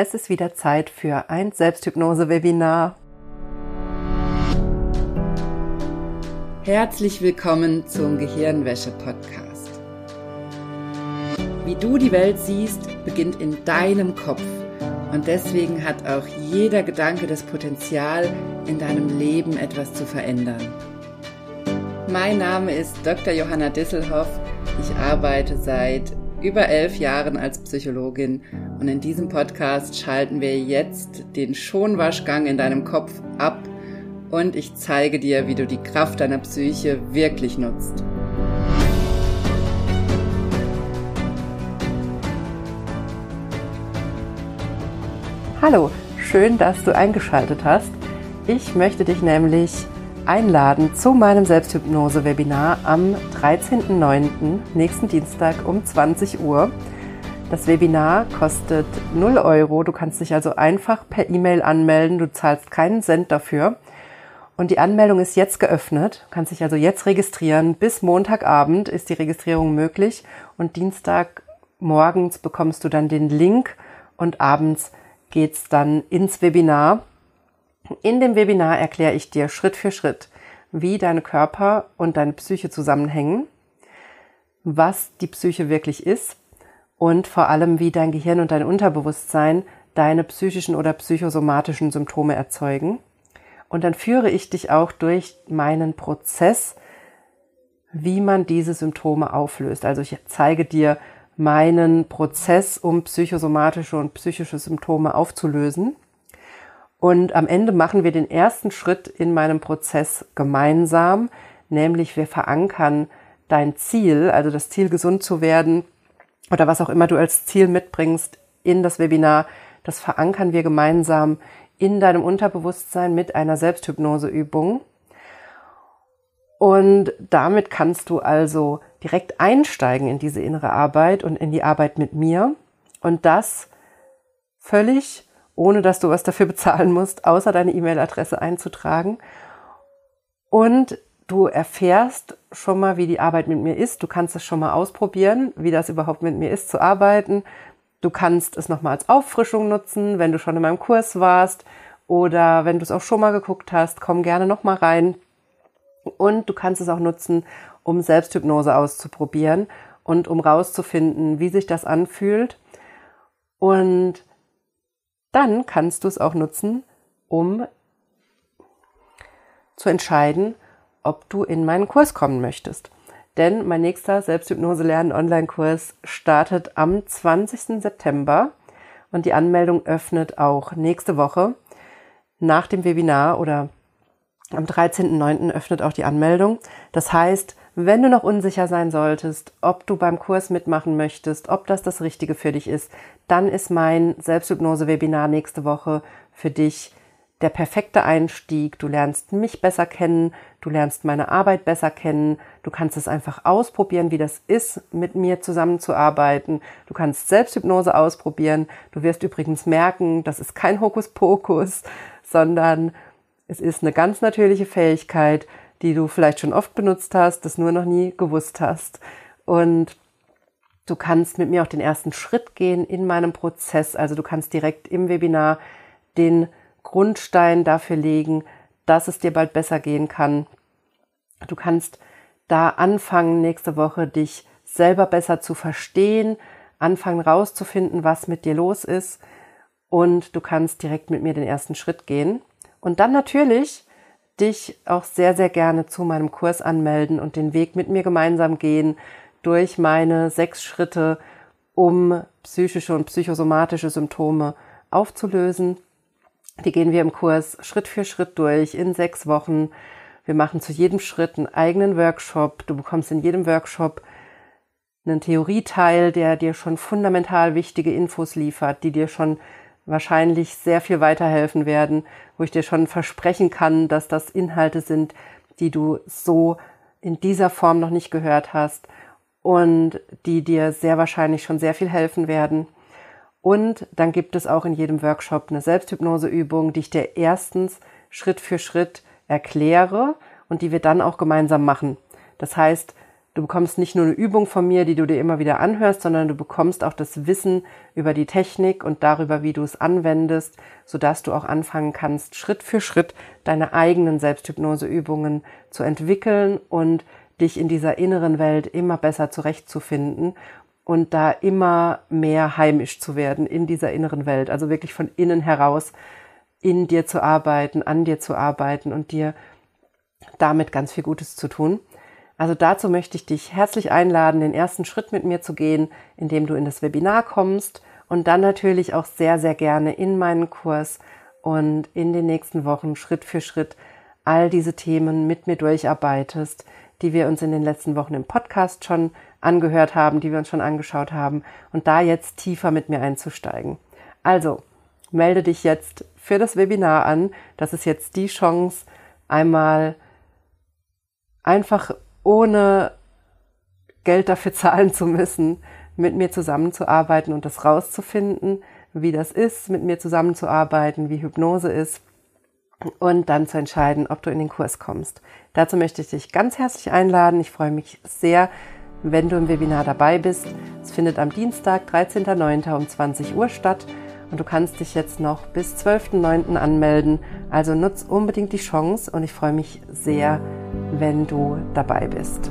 Es ist wieder Zeit für ein Selbsthypnose-Webinar. Herzlich willkommen zum Gehirnwäsche-Podcast. Wie du die Welt siehst, beginnt in deinem Kopf. Und deswegen hat auch jeder Gedanke das Potenzial, in deinem Leben etwas zu verändern. Mein Name ist Dr. Johanna Disselhoff. Ich arbeite seit über elf Jahren als Psychologin und in diesem Podcast schalten wir jetzt den Schonwaschgang in deinem Kopf ab und ich zeige dir, wie du die Kraft deiner Psyche wirklich nutzt. Hallo, schön, dass du eingeschaltet hast. Ich möchte dich nämlich einladen zu meinem Selbsthypnose-Webinar am 13.09. nächsten Dienstag um 20 Uhr. Das Webinar kostet 0 Euro. Du kannst dich also einfach per E-Mail anmelden. Du zahlst keinen Cent dafür. Und die Anmeldung ist jetzt geöffnet. Du kannst dich also jetzt registrieren. Bis Montagabend ist die Registrierung möglich. Und Dienstag morgens bekommst du dann den Link und abends geht's dann ins Webinar. In dem Webinar erkläre ich dir Schritt für Schritt, wie deine Körper und deine Psyche zusammenhängen, was die Psyche wirklich ist und vor allem, wie dein Gehirn und dein Unterbewusstsein deine psychischen oder psychosomatischen Symptome erzeugen. Und dann führe ich dich auch durch meinen Prozess, wie man diese Symptome auflöst. Also ich zeige dir meinen Prozess, um psychosomatische und psychische Symptome aufzulösen. Und am Ende machen wir den ersten Schritt in meinem Prozess gemeinsam, nämlich wir verankern dein Ziel, also das Ziel gesund zu werden oder was auch immer du als Ziel mitbringst in das Webinar, das verankern wir gemeinsam in deinem Unterbewusstsein mit einer Selbsthypnoseübung. Und damit kannst du also direkt einsteigen in diese innere Arbeit und in die Arbeit mit mir. Und das völlig ohne dass du was dafür bezahlen musst, außer deine E-Mail-Adresse einzutragen. Und du erfährst schon mal, wie die Arbeit mit mir ist. Du kannst es schon mal ausprobieren, wie das überhaupt mit mir ist zu arbeiten. Du kannst es nochmal als Auffrischung nutzen, wenn du schon in meinem Kurs warst oder wenn du es auch schon mal geguckt hast, komm gerne nochmal rein. Und du kannst es auch nutzen, um Selbsthypnose auszuprobieren und um rauszufinden, wie sich das anfühlt. Und dann kannst du es auch nutzen, um zu entscheiden, ob du in meinen Kurs kommen möchtest. Denn mein nächster Selbsthypnose lernen Online-Kurs startet am 20. September und die Anmeldung öffnet auch nächste Woche nach dem Webinar oder am 13.09. öffnet auch die Anmeldung. Das heißt, wenn du noch unsicher sein solltest, ob du beim Kurs mitmachen möchtest, ob das das Richtige für dich ist, dann ist mein Selbsthypnose-Webinar nächste Woche für dich der perfekte Einstieg. Du lernst mich besser kennen, du lernst meine Arbeit besser kennen, du kannst es einfach ausprobieren, wie das ist, mit mir zusammenzuarbeiten. Du kannst Selbsthypnose ausprobieren. Du wirst übrigens merken, das ist kein Hokuspokus, sondern es ist eine ganz natürliche Fähigkeit, die du vielleicht schon oft benutzt hast, das nur noch nie gewusst hast. Und du kannst mit mir auch den ersten Schritt gehen in meinem Prozess. Also du kannst direkt im Webinar den Grundstein dafür legen, dass es dir bald besser gehen kann. Du kannst da anfangen, nächste Woche dich selber besser zu verstehen, anfangen rauszufinden, was mit dir los ist. Und du kannst direkt mit mir den ersten Schritt gehen. Und dann natürlich dich auch sehr, sehr gerne zu meinem Kurs anmelden und den Weg mit mir gemeinsam gehen durch meine sechs Schritte, um psychische und psychosomatische Symptome aufzulösen. Die gehen wir im Kurs Schritt für Schritt durch in sechs Wochen. Wir machen zu jedem Schritt einen eigenen Workshop. Du bekommst in jedem Workshop einen Theorieteil, der dir schon fundamental wichtige Infos liefert, die dir schon wahrscheinlich sehr viel weiterhelfen werden, wo ich dir schon versprechen kann, dass das Inhalte sind, die du so in dieser Form noch nicht gehört hast und die dir sehr wahrscheinlich schon sehr viel helfen werden. Und dann gibt es auch in jedem Workshop eine Selbsthypnoseübung, die ich dir erstens Schritt für Schritt erkläre und die wir dann auch gemeinsam machen. Das heißt, Du bekommst nicht nur eine Übung von mir, die du dir immer wieder anhörst, sondern du bekommst auch das Wissen über die Technik und darüber, wie du es anwendest, sodass du auch anfangen kannst, Schritt für Schritt deine eigenen Selbsthypnoseübungen zu entwickeln und dich in dieser inneren Welt immer besser zurechtzufinden und da immer mehr heimisch zu werden in dieser inneren Welt. Also wirklich von innen heraus in dir zu arbeiten, an dir zu arbeiten und dir damit ganz viel Gutes zu tun. Also dazu möchte ich dich herzlich einladen, den ersten Schritt mit mir zu gehen, indem du in das Webinar kommst und dann natürlich auch sehr, sehr gerne in meinen Kurs und in den nächsten Wochen Schritt für Schritt all diese Themen mit mir durcharbeitest, die wir uns in den letzten Wochen im Podcast schon angehört haben, die wir uns schon angeschaut haben und da jetzt tiefer mit mir einzusteigen. Also, melde dich jetzt für das Webinar an. Das ist jetzt die Chance, einmal einfach ohne Geld dafür zahlen zu müssen, mit mir zusammenzuarbeiten und das rauszufinden, wie das ist, mit mir zusammenzuarbeiten, wie Hypnose ist und dann zu entscheiden, ob du in den Kurs kommst. Dazu möchte ich dich ganz herzlich einladen. Ich freue mich sehr, wenn du im Webinar dabei bist. Es findet am Dienstag, 13.09. um 20 Uhr statt und du kannst dich jetzt noch bis 12.09. anmelden. Also nutz unbedingt die Chance und ich freue mich sehr, wenn du dabei bist.